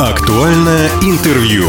Актуальное интервью.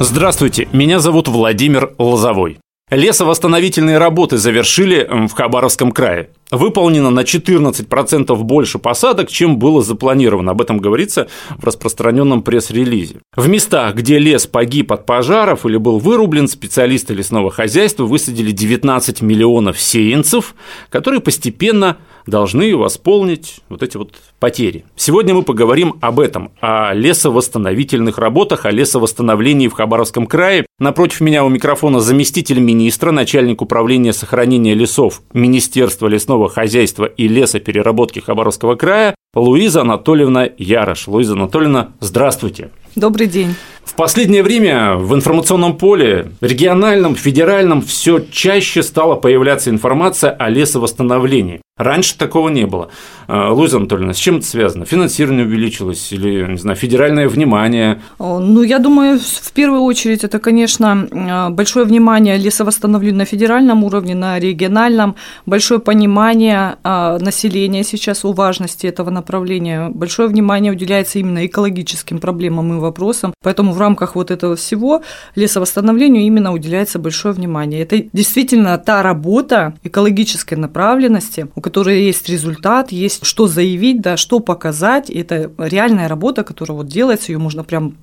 Здравствуйте, меня зовут Владимир Лозовой. Лесовосстановительные работы завершили в Хабаровском крае. Выполнено на 14% больше посадок, чем было запланировано. Об этом говорится в распространенном пресс-релизе. В местах, где лес погиб от пожаров или был вырублен, специалисты лесного хозяйства высадили 19 миллионов сеянцев, которые постепенно должны восполнить вот эти вот потери. Сегодня мы поговорим об этом, о лесовосстановительных работах, о лесовосстановлении в Хабаровском крае. Напротив меня у микрофона заместитель министра, начальник управления сохранения лесов Министерства лесного хозяйства и лесопереработки Хабаровского края Луиза Анатольевна Ярош. Луиза Анатольевна, здравствуйте. Добрый день. В последнее время в информационном поле, региональном, федеральном, все чаще стала появляться информация о лесовосстановлении. Раньше такого не было. А, Луиза Анатольевна, с чем это связано? Финансирование увеличилось или, не знаю, федеральное внимание? Ну, я думаю, в первую очередь это, конечно, а, большое внимание лесовосстановлению на федеральном уровне, на региональном, большое понимание а, населения сейчас о важности этого направления, большое внимание уделяется именно экологическим проблемам и вопросам, поэтому в рамках вот этого всего лесовосстановлению именно уделяется большое внимание. Это действительно та работа экологической направленности, у которой есть результат, есть что заявить, да, что показать. Это реальная работа, которая вот делается, ее можно прям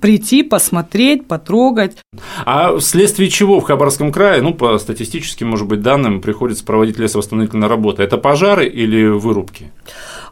прийти, посмотреть, потрогать. А вследствие чего в Хабаровском крае, ну, по статистическим, может быть, данным, приходится проводить лесовосстановительные работы? Это пожары или вырубки?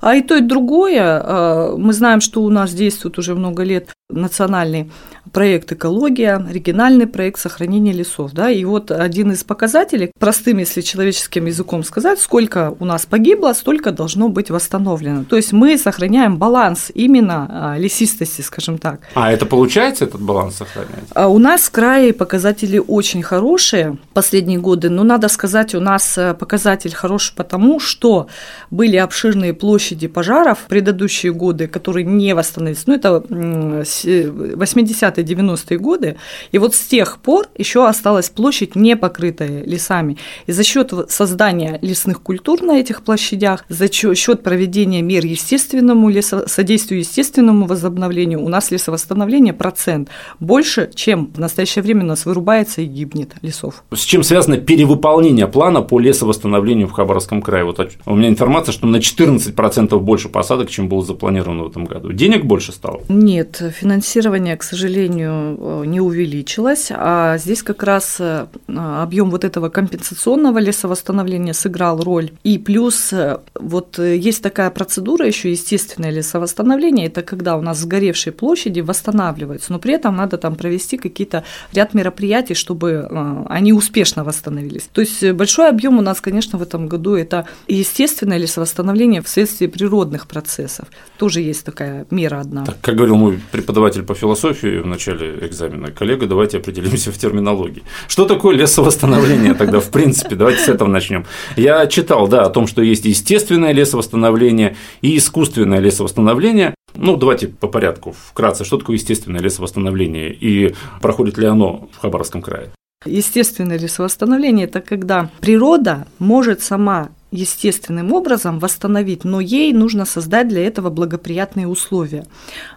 А и то, и другое. А, мы знаем, что у нас действует уже много лет национальный проект «Экология», региональный проект сохранения лесов. Да? И вот один из показателей, простым, если человеческим языком сказать, сколько у нас погибло, столько должно быть восстановлено. То есть мы сохраняем баланс именно а, лесистости, скажем так. А это получается этот баланс сохранять? А у нас в крае показатели очень хорошие последние годы, но надо сказать, у нас показатель хороший потому, что были обширные площади пожаров в предыдущие годы, которые не восстановились. Ну, это 80-е, 90-е годы, и вот с тех пор еще осталась площадь, не покрытая лесами. И за счет создания лесных культур на этих площадях, за счет проведения мер естественному лесо, содействию естественному возобновлению, у нас лесовосстановление процент больше, чем в настоящее время у нас вырубается и гибнет лесов. С чем связано перевыполнение плана по лесовосстановлению в Хабаровском крае? Вот у меня информация, что на 14% больше посадок, чем было запланировано в этом году. Денег больше стало? Нет, финансирование, к сожалению, э, не увеличилось, а здесь как раз э, объем вот этого компенсационного лесовосстановления сыграл роль. И плюс э, вот есть такая процедура еще естественное лесовосстановление, это когда у нас сгоревшие площади восстанавливаются, но при этом надо там провести какие-то ряд мероприятий, чтобы они успешно восстановились. То есть большой объем у нас, конечно, в этом году это естественное лесовосстановление вследствие природных процессов. Тоже есть такая мера одна. Так, как говорил мой преподаватель по философии в начале экзамена, коллега, давайте определимся в терминологии. Что такое лесовосстановление тогда, в принципе? Давайте с этого начнем. Я читал, да, о том, что есть естественное лесовосстановление и искусственное лесовосстановление. Ну, давайте по порядку, вкратце, что такое естественное лесовосстановление и проходит ли оно в Хабаровском крае? Естественное лесовосстановление – это когда природа может сама естественным образом восстановить, но ей нужно создать для этого благоприятные условия.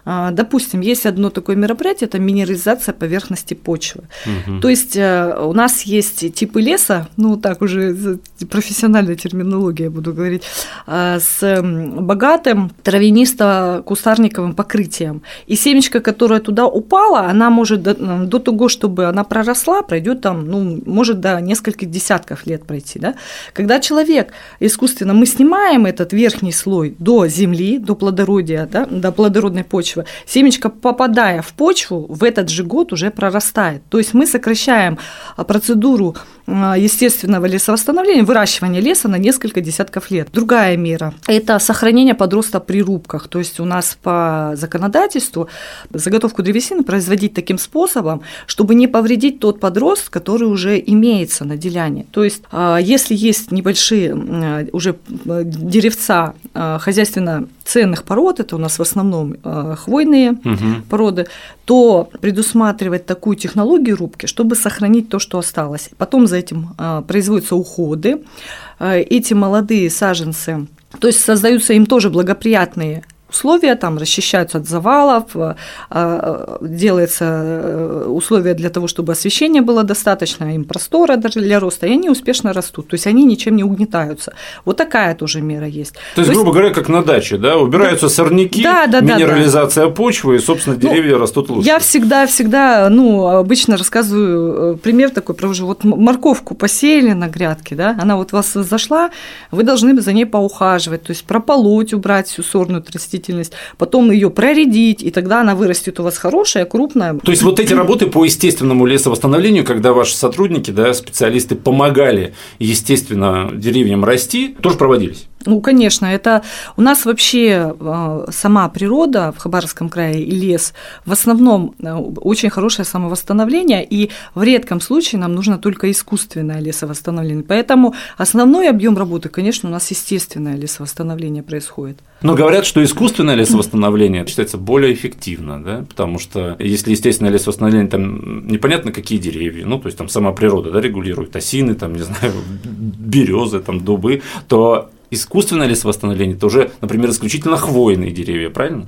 А, допустим, есть одно такое мероприятие, это минерализация поверхности почвы. Угу. То есть э, у нас есть типы леса, ну так уже профессиональная терминология буду говорить, а, с богатым травянисто-кустарниковым покрытием. И семечко, которое туда упало, она может до, до того, чтобы она проросла, пройдет там, ну, может до нескольких десятков лет пройти. Да? Когда человек искусственно мы снимаем этот верхний слой до земли, до плодородия, да, до плодородной почвы, семечко, попадая в почву, в этот же год уже прорастает. То есть мы сокращаем а, процедуру а, естественного лесовосстановления, выращивания леса на несколько десятков лет. Другая мера – это сохранение подроста при рубках. То есть у нас по законодательству заготовку древесины производить таким способом, чтобы не повредить тот подрост, который уже имеется на деляне. То есть а, если есть небольшие уже э, деревца э, хозяйственно ценных пород, это у нас в основном хвойные угу. породы, то предусматривать такую технологию рубки, чтобы сохранить то, что осталось. Потом за этим производятся уходы. Эти молодые саженцы, то есть создаются им тоже благоприятные условия, там расчищаются от завалов, э, э, делается условия для того, чтобы освещение было достаточно, им простора даже для роста, и они успешно растут, то есть они ничем не угнетаются. Вот такая тоже мера есть. То есть, то грубо говоря, как на даче, да, убираются да, сорняки, да, да, минерализация да, да. почвы, и, собственно, ну, деревья ну, растут лучше. Я всегда, всегда, ну, обычно рассказываю пример такой, про уже вот морковку посеяли на грядке, да, она вот у вас зашла, вы должны за ней поухаживать, то есть прополоть, убрать всю сорную растительность, потом ее проредить, и тогда она вырастет у вас хорошая, крупная. То есть вот эти работы по естественному лесовосстановлению, когда ваши сотрудники, да, специалисты помогали естественно деревьям расти, тоже проводились? Ну, конечно, это у нас вообще а, сама природа в Хабаровском крае и лес в основном э, очень хорошее самовосстановление, и в редком случае нам нужно только искусственное лесовосстановление. Поэтому основной объем работы, конечно, у нас естественное лесовосстановление происходит. Но говорят, что искусственное лесовосстановление считается более эффективно, да? потому что если естественное лесовосстановление, там непонятно какие деревья, ну, то есть там сама природа да, регулирует осины, там, не знаю, березы, там, дубы, то искусственное лесовосстановление – это уже, например, исключительно хвойные деревья, правильно?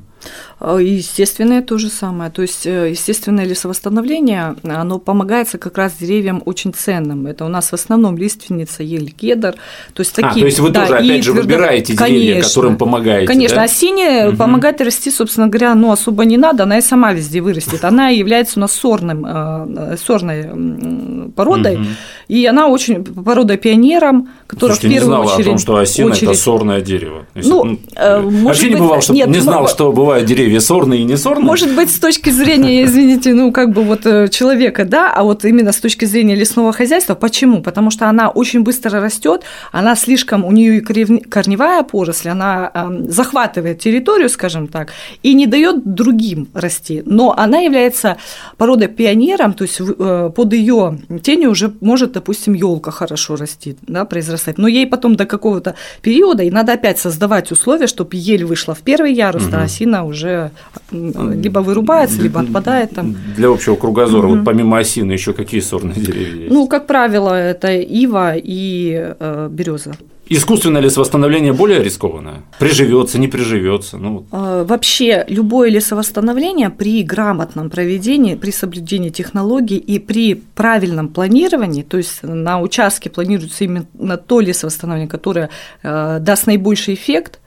А, естественное то же самое. То есть э, естественное лесовосстановление, оно помогается как раз деревьям очень ценным. Это у нас в основном лиственница, ель, кедр. То есть, такие, а, то есть вы да, тоже, опять же, выбираете конечно, деревья, которым помогаете, Конечно, да? а синяя угу. помогать расти, собственно говоря, ну, особо не надо, она и сама везде вырастет. Она является у нас сорным, э, сорной породой, угу. и она очень породой пионером, которая Слушайте, в первую не знала очередь… о том, что осина – это сорное дерево. Если, ну, э, может вообще быть, не бывало, что нет, не знал, что бывает деревья деревья сорные и не сорные? Может быть, с точки зрения, извините, ну, как бы вот э, человека, да, а вот именно с точки зрения лесного хозяйства. Почему? Потому что она очень быстро растет, она слишком, у нее и корневая поросль, она захватывает территорию, скажем так, и не дает другим расти. Но она является породой пионером, то есть э, под ее тенью уже может, допустим, елка хорошо расти, да, произрастать. Но ей потом до какого-то периода и надо опять создавать условия, чтобы ель вышла в первый ярус, угу. а осина уже либо вырубается, либо отпадает там. Для общего кругозора, угу. вот помимо осины еще какие сорные деревья есть? Ну, как правило, это ива и э, береза. Искусственное лесовосстановление более рискованное? Приживется, не приживется? Ну. Э, вообще, любое лесовосстановление при грамотном проведении, при соблюдении технологий и при правильном планировании, то есть на участке планируется именно то лесовосстановление, которое э, даст наибольший эффект,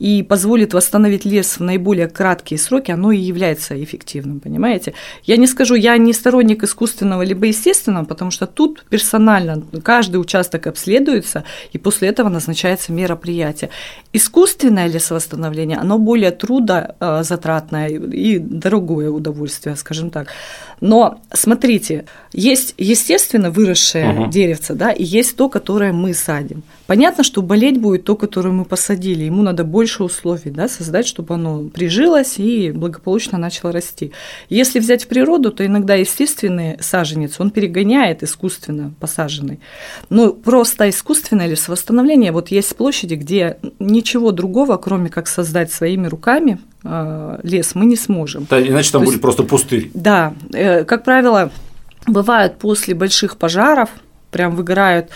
и позволит восстановить лес в наиболее краткие сроки, оно и является эффективным, понимаете? Я не скажу, я не сторонник искусственного либо естественного, потому что тут персонально каждый участок обследуется, и после этого назначается мероприятие. Искусственное лесовосстановление, оно более трудозатратное и дорогое удовольствие, скажем так. Но смотрите, есть естественно выросшее угу. деревце, да, и есть то, которое мы садим. Понятно, что болеть будет то, которое мы посадили. Ему надо больше условий да, создать, чтобы оно прижилось и благополучно начало расти. Если взять в природу, то иногда естественный саженец, он перегоняет искусственно посаженный. Но просто искусственное лесовосстановление, вот есть площади, где ничего другого, кроме как создать своими руками э, лес, мы не сможем. Да, иначе там то будет есть, просто пустырь. Да, э, как правило, бывают после больших пожаров, прям выгорают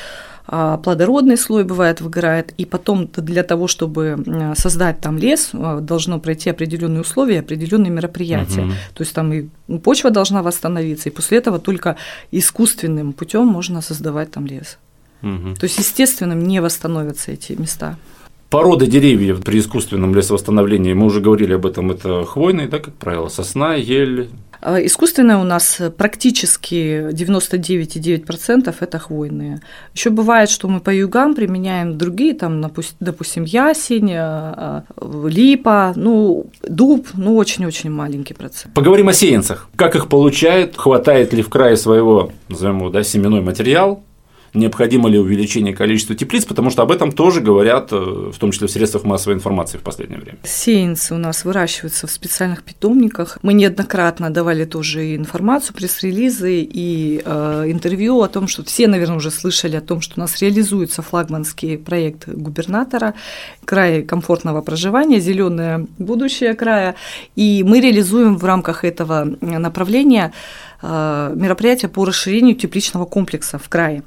плодородный слой бывает выгорает, и потом для того, чтобы создать там лес, а, должно пройти определенные условия, определенные мероприятия. Угу. То есть там и почва должна восстановиться, и после этого только искусственным путем можно создавать там лес. Угу. То есть естественным не восстановятся эти места. Породы деревьев при искусственном лесовосстановлении, мы уже говорили об этом, это хвойные, да, как правило, сосна, ель, а, искусственное у нас практически 99,9% это хвойные. Еще бывает, что мы по югам применяем другие, там, допустим, ясень, а, а, липа, ну, дуб, ну, очень-очень маленький процент. Поговорим о сеянцах. Как их получают? Хватает ли в крае своего, назовем его, да, семенной материал? Необходимо ли увеличение количества теплиц, потому что об этом тоже говорят, э, в том числе в средствах массовой информации в последнее время. Сеянцы у нас выращиваются в специальных питомниках. Мы неоднократно давали тоже информацию, пресс-релизы и э, интервью о том, что все, наверное, уже слышали о том, что у нас реализуется флагманский проект губернатора край комфортного проживания, зеленое будущее края, и мы реализуем в рамках этого направления э, мероприятия по расширению тепличного комплекса в крае.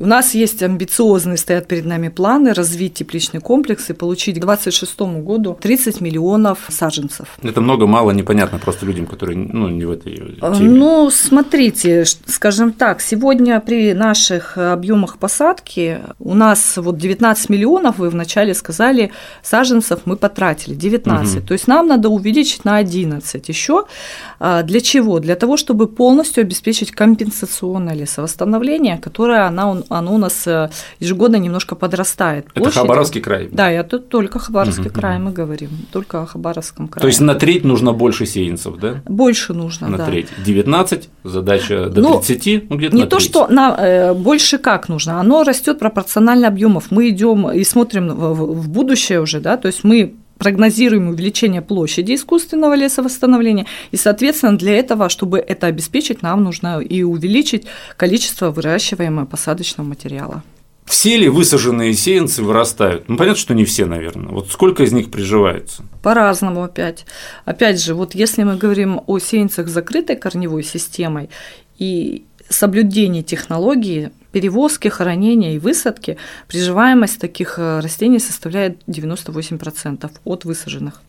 У нас есть амбициозные, стоят перед нами планы развить тепличный комплекс и получить к 2026 году 30 миллионов саженцев. Это много-мало непонятно просто людям, которые ну, не в этой А, теме. Ну, смотрите, скажем так, сегодня при наших объемах посадки у нас вот 19 миллионов, вы вначале сказали, саженцев мы потратили, 19. Мгм. То есть нам надо увеличить на 11 еще. А, Для чего? Для того, чтобы полностью обеспечить компенсационное лесовосстановление, которое она, оно у нас э, ежегодно немножко подрастает. Это Площадью. Хабаровский край. Да, это только Хабаровский Мгм, край мгм. мы говорим, только о Хабаровском крае. То есть на треть нужно больше сеянцев, да? больше нужно, На да. треть. 19, задача до Ну, 30, ну где-то Не на то, треть. что на, э, больше как нужно, оно растет пропорционально объемов. Мы идем и смотрим в- в будущее уже, да, то есть мы прогнозируем увеличение площади искусственного лесовосстановления, и, соответственно, для этого, чтобы это обеспечить, нам нужно и увеличить количество выращиваемого посадочного материала. Все ли высаженные сеянцы вырастают? Ну, понятно, что не все, наверное. Вот сколько из них приживаются? По-разному опять. Опять же, вот если мы говорим о сеянцах с закрытой корневой системой и соблюдении технологии перевозки, хранения и высадки, приживаемость таких э, растений составляет 98% от высаженных.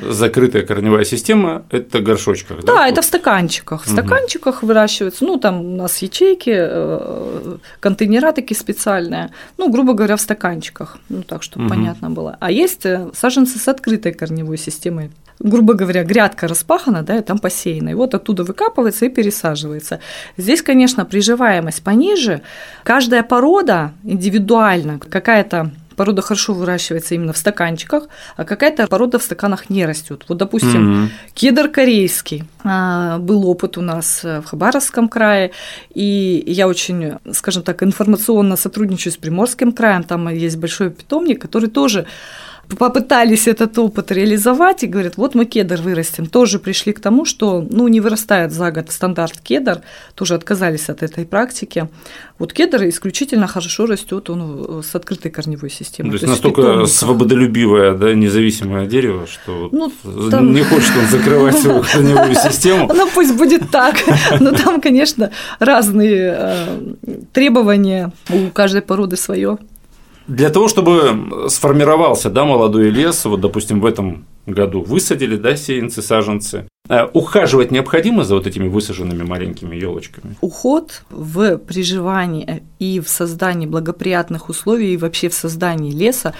Закрытая корневая система – это горшочках, да? Да, это в стаканчиках. В Мгм. стаканчиках выращиваются. Ну, там у нас ячейки, э, контейнера такие специальные. Ну, грубо говоря, в стаканчиках. Ну, так, чтобы Мгм. понятно было. А есть э, саженцы с открытой корневой системой. Грубо говоря, грядка распахана, да, и там посеяна. И вот оттуда выкапывается и пересаживается. Здесь, конечно, приживаемость пониже. Каждая порода индивидуально, какая-то порода хорошо выращивается именно в стаканчиках, а какая-то порода в стаканах не растет. Вот, допустим, Мгм. Кедр корейский. А, Был опыт у нас в Хабаровском крае, и я очень, скажем так, информационно сотрудничаю с Приморским краем. Там есть большой питомник, который тоже попытались этот опыт реализовать и говорят, вот мы кедр вырастим. Тоже пришли к тому, что ну, не вырастает за год стандарт кедр, тоже отказались от этой практики. Вот кедр исключительно хорошо растет, он э, с открытой корневой системой. То есть в настолько питомниках. свободолюбивое, да, независимое дерево, что Ну, там- не хочет он закрывать свою корневую систему. Ну, пусть будет так. Но там, конечно, разные э, требования у каждой породы свое. Для того, чтобы сформировался да, молодой лес, вот, допустим, в этом году высадили да, сеянцы, саженцы, э, ухаживать необходимо за вот этими высаженными маленькими елочками? Уход в приживании и в создании благоприятных условий, и вообще в создании леса,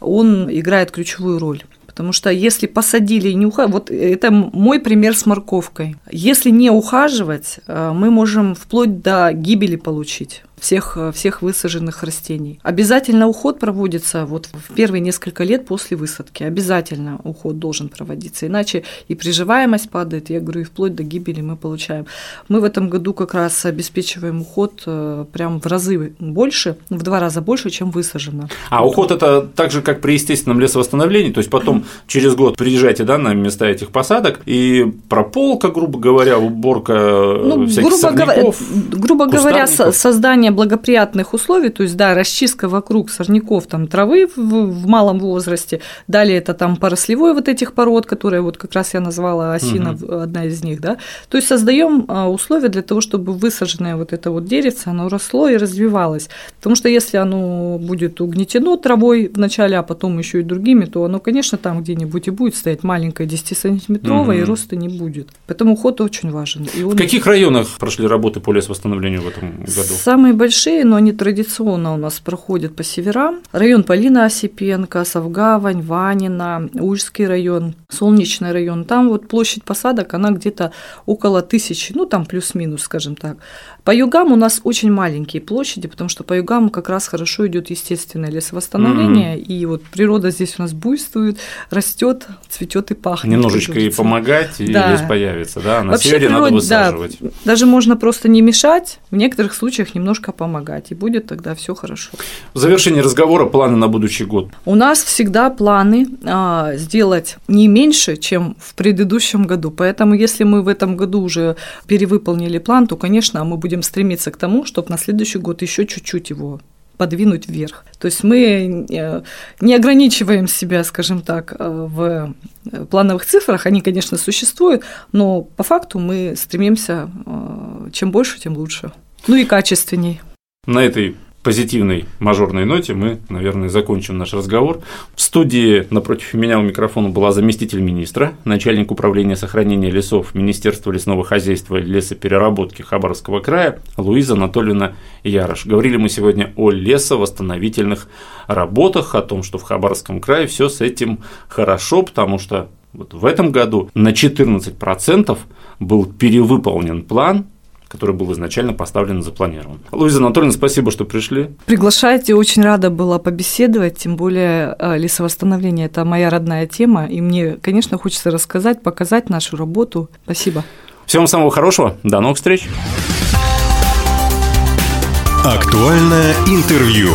он играет ключевую роль. Потому что если посадили и не ухаживать, вот это мой пример с морковкой. Если не ухаживать, э, мы можем вплоть до гибели получить всех, э, всех высаженных растений. Обязательно уход проводится вот в первые несколько лет после высадки. Обязательно уход должен проводиться, иначе и приживаемость падает, я говорю, и вплоть до гибели мы получаем. Мы в этом году как раз обеспечиваем уход э, прям в разы больше, в два раза больше, чем высажено. А уход это так же, как при естественном лесовосстановлении, то есть потом через год приезжаете да, на места этих посадок, и прополка, грубо говоря, уборка Ну, всяких грубо, говоря, сорняков. грубо говоря, со- кустарников. Создание благоприятных условий, то есть, да, расчистка вокруг сорняков, там, травы в, в малом возрасте, далее это там порослевой вот этих пород, которые вот как раз я назвала, осина одна из них, да, то есть создаем а, условия для того, чтобы высаженное вот это вот деревце, оно росло и развивалось, потому что если оно будет угнетено травой вначале, а потом еще и другими, то оно, конечно, там где-нибудь и будет стоять маленькое 10-сантиметровое, и Мгм. роста не будет. Поэтому уход очень важен. И В каких районах прошли работы по лесовосстановлению в этом году? Самые большие, но они традиционно у нас проходят по северам. Район Полина Осипенко, Савгавань, Ванина, Ужский район, Солнечный район. Там вот площадь посадок, она где-то около тысячи, ну там плюс-минус, скажем так. По югам у нас очень маленькие площади, потому что по югам как раз хорошо идет естественное лесовосстановление, и вот природа здесь у нас буйствует, растет, цветет и пахнет. Немножечко и помогать, и Да. лес появится, да? На Вообще севере надо природе, да, высаживать. даже можно просто не мешать, в некоторых случаях немножко помогать, и будет тогда все хорошо. В завершении разговора планы на будущий год. У нас всегда планы а, сделать не меньше, чем в предыдущем году. Поэтому, если мы в этом году уже перевыполнили план, то, конечно, мы будем стремиться к тому, чтобы на следующий год еще чуть-чуть его подвинуть вверх. То есть мы э, не ограничиваем себя, скажем так, э, в э, плановых цифрах, они, конечно, существуют, но по факту мы стремимся чем больше, тем лучше. Ну и качественней. На этой позитивной мажорной ноте мы, наверное, закончим наш разговор. В студии напротив меня у микрофона была заместитель министра, начальник управления сохранения лесов Министерства лесного хозяйства и лесопереработки Хабаровского края Луиза Анатольевна Ярош. Говорили мы сегодня о лесовосстановительных работах, о том, что в Хабаровском крае все с этим хорошо, потому что вот в этом году на 14% был перевыполнен план который был изначально поставлен и запланирован. Луиза Анатольевна, спасибо, что пришли. Приглашайте, очень рада была побеседовать, тем более э, лесовосстановление – это моя родная тема, и мне, конечно, хочется рассказать, показать нашу работу. Спасибо. Всем самого хорошего, до новых встреч. Актуальное интервью.